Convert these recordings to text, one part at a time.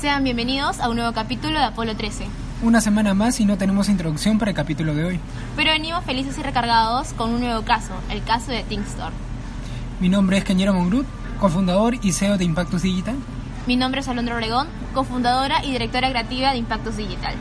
Sean bienvenidos a un nuevo capítulo de Apolo 13. Una semana más y no tenemos introducción para el capítulo de hoy. Pero venimos felices y recargados con un nuevo caso, el caso de Thinkstore. Mi nombre es Cañero Mongrut, cofundador y CEO de Impactus Digital. Mi nombre es Alondra Obregón, cofundadora y directora creativa de Impactus Digital.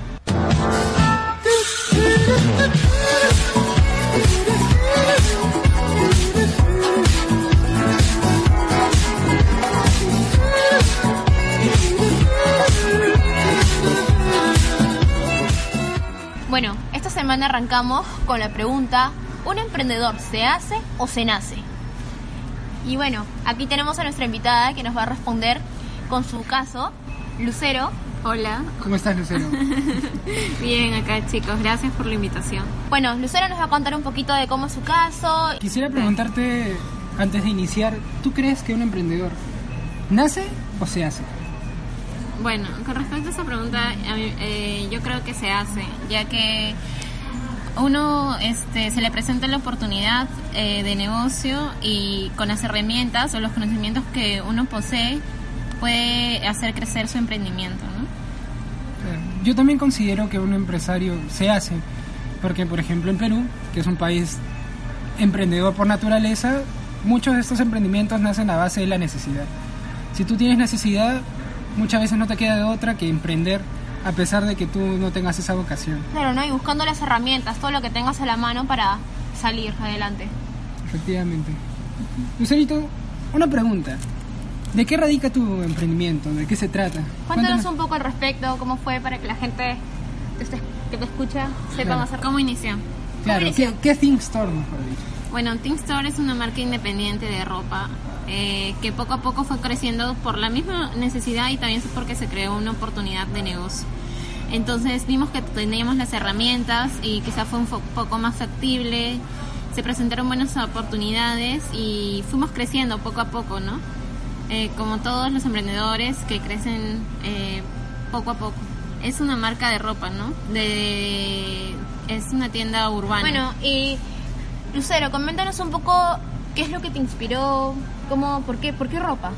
Semana arrancamos con la pregunta, ¿un emprendedor se hace o se nace? Y bueno, aquí tenemos a nuestra invitada que nos va a responder con su caso, Lucero. Hola. ¿Cómo estás, Lucero? Bien, acá chicos, gracias por la invitación. Bueno, Lucero nos va a contar un poquito de cómo es su caso. Quisiera preguntarte, antes de iniciar, ¿tú crees que un emprendedor nace o se hace? Bueno, con respecto a esa pregunta, a mí, eh, yo creo que se hace, ya que uno este, se le presenta la oportunidad eh, de negocio y con las herramientas o los conocimientos que uno posee puede hacer crecer su emprendimiento. ¿no? Yo también considero que un empresario se hace, porque por ejemplo en Perú, que es un país emprendedor por naturaleza, muchos de estos emprendimientos nacen a base de la necesidad. Si tú tienes necesidad, muchas veces no te queda de otra que emprender a pesar de que tú no tengas esa vocación. Claro, ¿no? Y buscando las herramientas, todo lo que tengas a la mano para salir adelante. Efectivamente. Lucerito, una pregunta. ¿De qué radica tu emprendimiento? ¿De qué se trata? Cuéntanos un poco al respecto, cómo fue para que la gente que te escucha sepa Claro. más ¿Cómo inició? Claro, ¿Cómo ¿qué, inició? qué Think Store, mejor dicho? Bueno, Think Store es una marca independiente de ropa eh, que poco a poco fue creciendo por la misma necesidad y también porque se creó una oportunidad de negocio. Entonces vimos que teníamos las herramientas y quizá fue un poco más factible, se presentaron buenas oportunidades y fuimos creciendo poco a poco, ¿no? Eh, como todos los emprendedores que crecen eh, poco a poco. Es una marca de ropa, ¿no? Es una tienda urbana. Bueno, y Lucero, coméntanos un poco qué es lo que te inspiró, cómo, por qué, por qué ropa.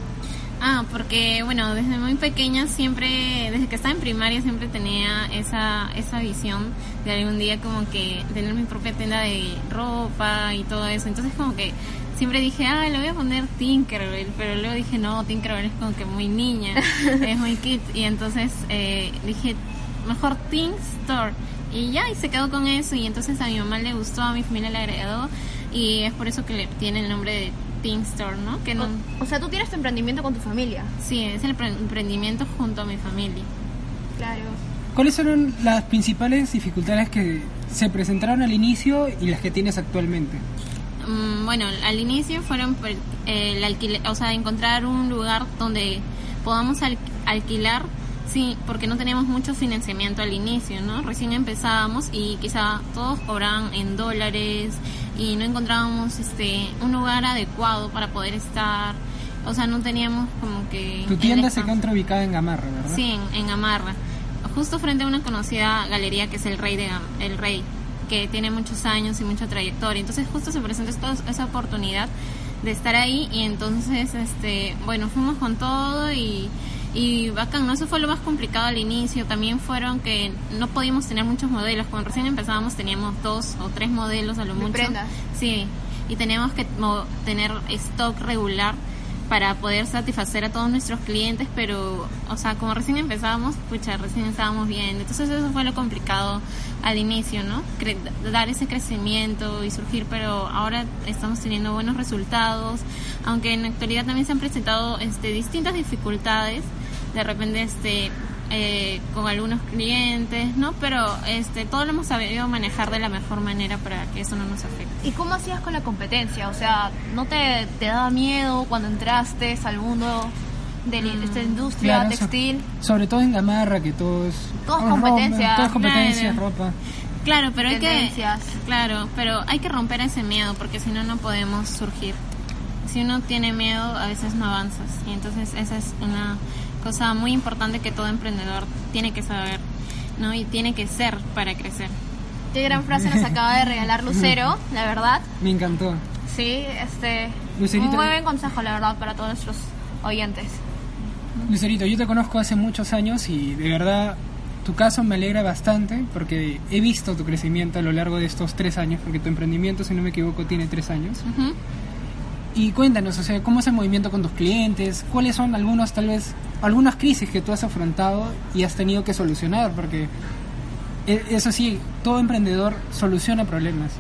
Ah, porque bueno, desde muy pequeña siempre, desde que estaba en primaria siempre tenía esa, esa visión de algún día como que tener mi propia tienda de ropa y todo eso. Entonces como que siempre dije, ah, le voy a poner Tinkerbell, pero luego dije, no, Tinkerbell es como que muy niña, es muy kid. Y entonces eh, dije, mejor Think Store. Y ya, y se quedó con eso y entonces a mi mamá le gustó, a mi familia le agradó y es por eso que le tiene el nombre de Think Store, ¿no? Que no... O, o sea, tú tienes tu emprendimiento con tu familia. Sí, es el pre- emprendimiento junto a mi familia. Claro. ¿Cuáles fueron las principales dificultades que se presentaron al inicio y las que tienes actualmente? Mm, bueno, al inicio fueron eh, el alquile- o sea, encontrar un lugar donde podamos al- alquilar, sí, porque no teníamos mucho financiamiento al inicio, ¿no? Recién empezábamos y quizá todos cobraban en dólares y no encontrábamos este un lugar adecuado para poder estar, o sea, no teníamos como que Tu tienda se encuentra ubicada en Gamarra, ¿verdad? Sí, en, en Gamarra. Justo frente a una conocida galería que es el Rey de Gam- el Rey, que tiene muchos años y mucha trayectoria. Entonces justo se presentó esta- esa oportunidad de estar ahí y entonces este, bueno, fuimos con todo y y bacán, ¿no? Eso fue lo más complicado al inicio. También fueron que no podíamos tener muchos modelos. Cuando recién empezábamos teníamos dos o tres modelos a lo mucho. prendas. Sí, y teníamos que tener stock regular para poder satisfacer a todos nuestros clientes, pero, o sea, como recién empezábamos, pucha, recién estábamos bien. Entonces eso fue lo complicado al inicio, ¿no? Cre- dar ese crecimiento y surgir, pero ahora estamos teniendo buenos resultados, aunque en la actualidad también se han presentado este, distintas dificultades, de repente, este eh, con algunos clientes, ¿no? Pero este todo lo hemos sabido manejar de la mejor manera para que eso no nos afecte. ¿Y cómo hacías con la competencia? O sea, ¿no te, te daba miedo cuando entraste al mundo de la- esta industria Claro, so- textil? sobre todo en Gamarra, que todo es... Todo es oh, ropa, competencia, todo es competencia, claro. ropa. Claro, pero hay que claro, pero hay que romper ese miedo porque si no no podemos surgir. Si uno tiene miedo, a veces no avanzas y entonces esa es una cosa muy importante que todo emprendedor tiene que saber, ¿no? Y tiene que ser para crecer. Qué gran frase nos acaba de regalar Lucero, la verdad. Me encantó. Sí, este. Lucerito. Muy buen consejo, la verdad, para todos nuestros oyentes. Lucerito, yo te conozco hace muchos años y de verdad tu caso me alegra bastante porque he visto tu crecimiento a lo largo de estos tres años, porque tu emprendimiento, si no me equivoco, tiene tres años. Ujú. Y cuéntanos, o sea, ¿cómo es el movimiento con tus clientes? ¿Cuáles son algunos, tal vez, algunas crisis que tú has afrontado y has tenido que solucionar? Porque e- eso sí, todo emprendedor soluciona problemas.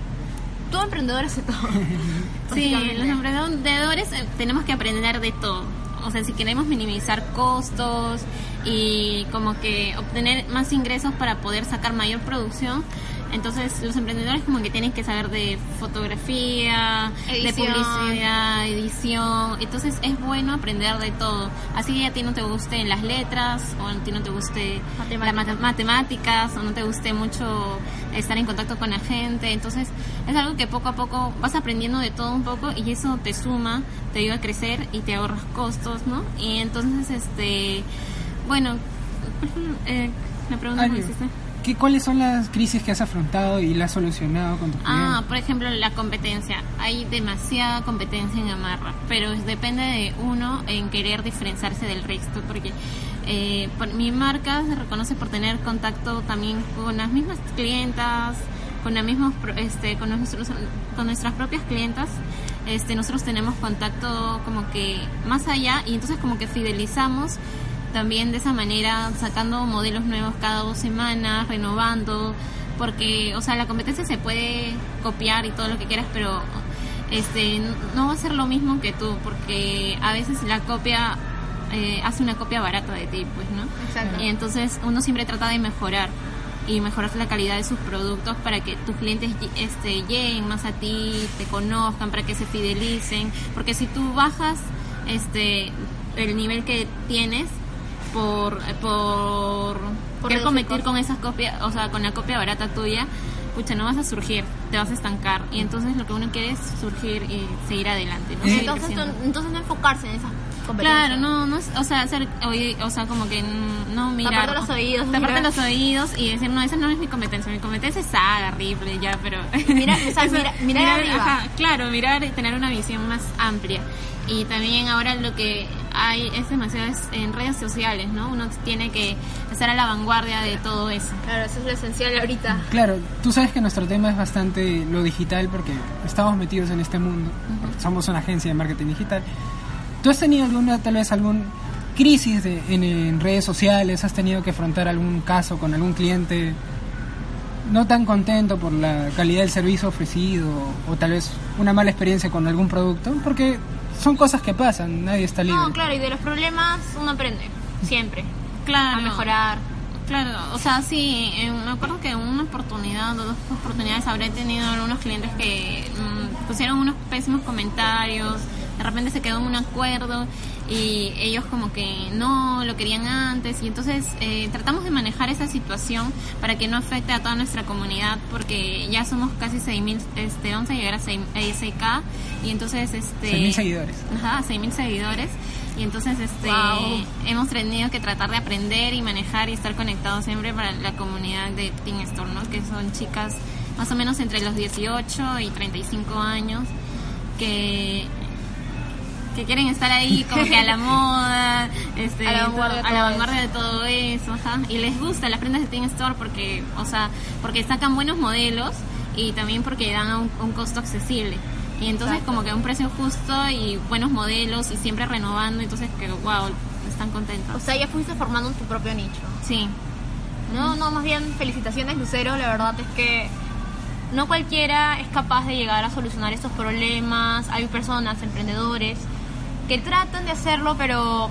Todo emprendedor hace todo. Sí, los emprendedores eh, tenemos que aprender de todo. O sea, si queremos minimizar costos y como que obtener más ingresos para poder sacar mayor producción, entonces los emprendedores como que tienen que saber de fotografía, de Edición. publicidad, edición. Entonces es bueno aprender de todo. Así a ti no te guste las letras o a ti no te guste las mate- matemáticas o no te guste mucho estar en contacto con la gente. Entonces es algo que poco a poco vas aprendiendo de todo un poco y eso te suma, te ayuda a crecer y te ahorras costos, ¿no? Y entonces, este, bueno, eh, la pregunta que hiciste. ¿Qué, ¿Cuáles son las crisis que has afrontado y las has solucionado con tus Ah, clientes? por ejemplo, la competencia. Hay demasiada competencia en Amarra, pero depende de uno en querer diferenciarse del resto, porque eh, por- mi marca se reconoce por tener contacto también con las mismas clientas, con las mismas, este, con nuestros, con nuestras propias clientas. Este, nosotros tenemos contacto como que más allá y entonces como que fidelizamos también de esa manera sacando modelos nuevos cada dos semanas, renovando, porque, o sea, la competencia se puede copiar y todo lo que quieras, pero este no va a ser lo mismo que tú, porque a veces la copia eh, hace una copia barata de ti, pues, ¿no? Exacto. Y entonces uno siempre trata de mejorar y mejorar la calidad de sus productos para que tus clientes este, lleguen más a ti, te conozcan, para que se fidelicen, porque si tú bajas este el nivel que tienes por por, Por querer costos. con esas copias, o sea, con la copia barata tuya, pucha, no vas a surgir, te vas a estancar y entonces lo que uno quiere es surgir y seguir adelante, ¿no? Seguir Entonces, tú- entonces no enfocarse en esas competencias. Claro, no, no, o sea, hacer, o sea, como que no mirar. Taparte los oídos, Taparte mirar. los oídos y decir, no, esa no es mi competencia. Mi competencia es Saga, Ripley, ya, pero. Mira- o sea, mira- mirar arriba. ajá, claro, mirar y tener una visión más amplia. Y también ahora lo que hay es demasiado es en redes sociales, ¿no? Uno tiene que estar a la vanguardia de todo eso. Claro, eso es lo esencial ahorita. Claro, tú sabes que nuestro tema es bastante lo digital porque estamos metidos en este mundo. Somos una agencia de marketing digital. ¿Tú has tenido alguna, tal vez, algún crisis de- en, en redes sociales? ¿Has tenido que afrontar algún caso con algún cliente no tan contento por la calidad del servicio ofrecido o tal vez una mala experiencia con algún producto? Porque son cosas que pasan, nadie está libre. No, claro, y de los problemas uno aprende, siempre. Claro. A mejorar. Claro, o sea, sí, eh, me acuerdo que en una oportunidad, o dos oportunidades, habré tenido algunos clientes que mm, pusieron unos pésimos comentarios, de repente se quedó en un acuerdo y ellos como que no lo querían antes y entonces eh, tratamos de manejar esa situación para que no afecte a toda nuestra comunidad porque ya somos casi 6.000, este, vamos a llegar a 6, a 6K y entonces este... 6.000 seguidores. Ajá, 6.000 seguidores. Y entonces este Wow. hemos tenido que tratar de aprender y manejar y estar conectados siempre para la comunidad de Teen Store, ¿no? Que son chicas más o menos entre los 18 y 35 años que que quieren estar ahí como que a la moda, este, A la vanguardia de a la todo vanguardia de todo eso, ajá. Y les gusta las prendas de Teen Store porque, o sea, porque sacan buenos modelos y también porque dan a un, un costo accesible. Y entonces Exacto. como que a un precio justo y buenos modelos y siempre renovando, entonces que wow, están contentos. O sea, ya fuiste formando tu propio nicho. sí. No, no, más bien felicitaciones Lucero, la verdad es que no cualquiera es capaz de llegar a solucionar estos problemas. Hay personas, emprendedores, que tratan de hacerlo, pero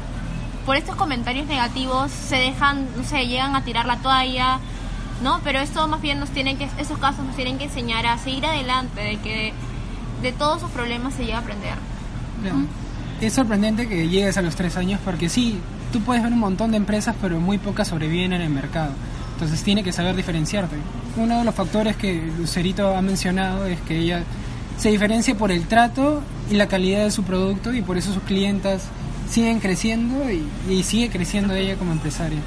por estos comentarios negativos se dejan, no sé, llegan a tirar la toalla, ¿no? Pero esto más bien nos tienen que, esos casos nos tienen que enseñar a seguir adelante, de que de todos esos problemas se llega a aprender. Claro. Es sorprendente que llegues a los tres años porque sí, tú puedes ver un montón de empresas, pero muy pocas sobreviven en el mercado. Entonces tiene que saber diferenciarte. Uno de los factores que Lucerito ha mencionado es que ella se diferencia por el trato y la calidad de su producto y por eso sus clientas siguen creciendo y, sigue creciendo ella como empresaria.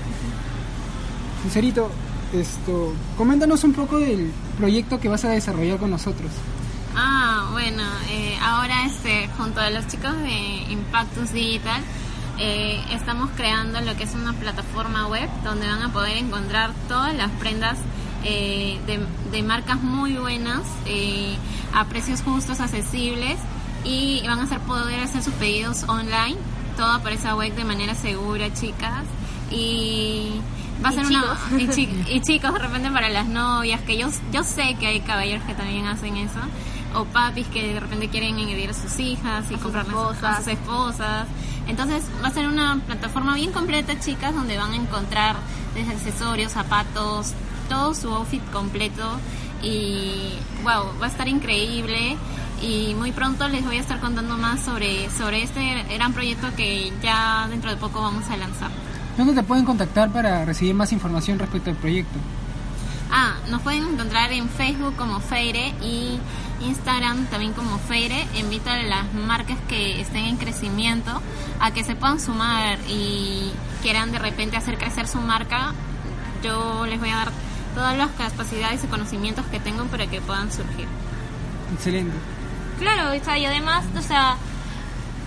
Lucerito, esto, coméntanos un poco del proyecto que vas a desarrollar con nosotros. Ah, bueno, eh, ahora este, junto a los chicos de Impactus Digital, eh, estamos creando lo que es una plataforma web donde van a poder encontrar todas las prendas eh, de, de marcas muy buenas eh, a precios justos, accesibles y van a hacer poder hacer sus pedidos online, todo por esa web de manera segura, chicas. Y va a ser una y, chi- y chicos de repente para las novias, que yo yo sé que hay caballeros que también hacen eso o papis que de repente quieren añadir a sus hijas y A comprarles esposas. a sus esposas. Entonces va a ser una plataforma bien completa, chicas, donde van a encontrar desde accesorios, zapatos, todo su outfit completo y wow, va a estar increíble y muy pronto les voy a estar contando más sobre sobre este gran proyecto que ya dentro de poco vamos a lanzar. ¿Dónde te pueden contactar para recibir más información respecto al proyecto? Ah, nos pueden encontrar en Facebook como Feire y Instagram también como Feire. Invito a las marcas que estén en crecimiento a que se puedan sumar y quieran de repente hacer crecer su marca. Yo les voy a dar todas las capacidades y conocimientos que tengo para que puedan surgir. Excelente. Claro, y además, o sea,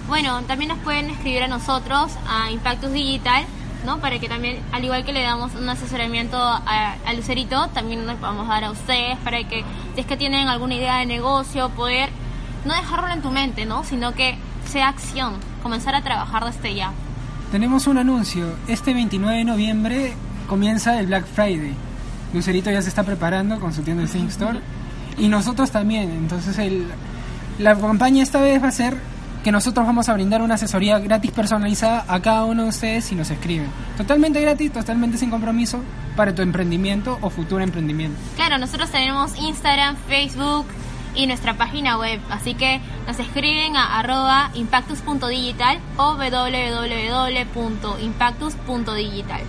bueno, también nos pueden escribir a nosotros, a Impactus Digital, ¿no? Para que también, al igual que le damos un asesoramiento a, a Lucerito, también nos podamos dar a ustedes para que, si es que tienen alguna idea de negocio, poder no dejarlo en tu mente, ¿no? Sino que sea acción, comenzar a trabajar desde ya. Tenemos un anuncio. Este 29 de noviembre comienza el Black Friday. Lucerito ya se está preparando con su tienda de Think Store. Y nosotros también. Entonces la campaña esta vez va a ser que nosotros vamos a brindar una asesoría gratis personalizada a cada uno de ustedes si nos escriben. Totalmente gratis, totalmente sin compromiso para tu emprendimiento o futuro emprendimiento. Claro, nosotros tenemos Instagram, Facebook y nuestra página web, así que nos escriben a arroba impactus.digital o www.impactus.digital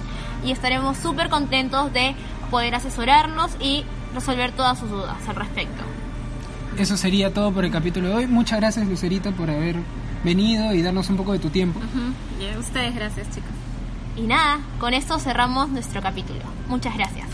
y estaremos súper contentos de poder asesorarnos y resolver todas sus dudas al respecto. Eso sería todo por el capítulo de hoy. Muchas gracias Lucerito por haber venido y darnos un poco de tu tiempo. Ujú. Y a ustedes, gracias chicos. Y nada, con esto cerramos nuestro capítulo. Muchas gracias.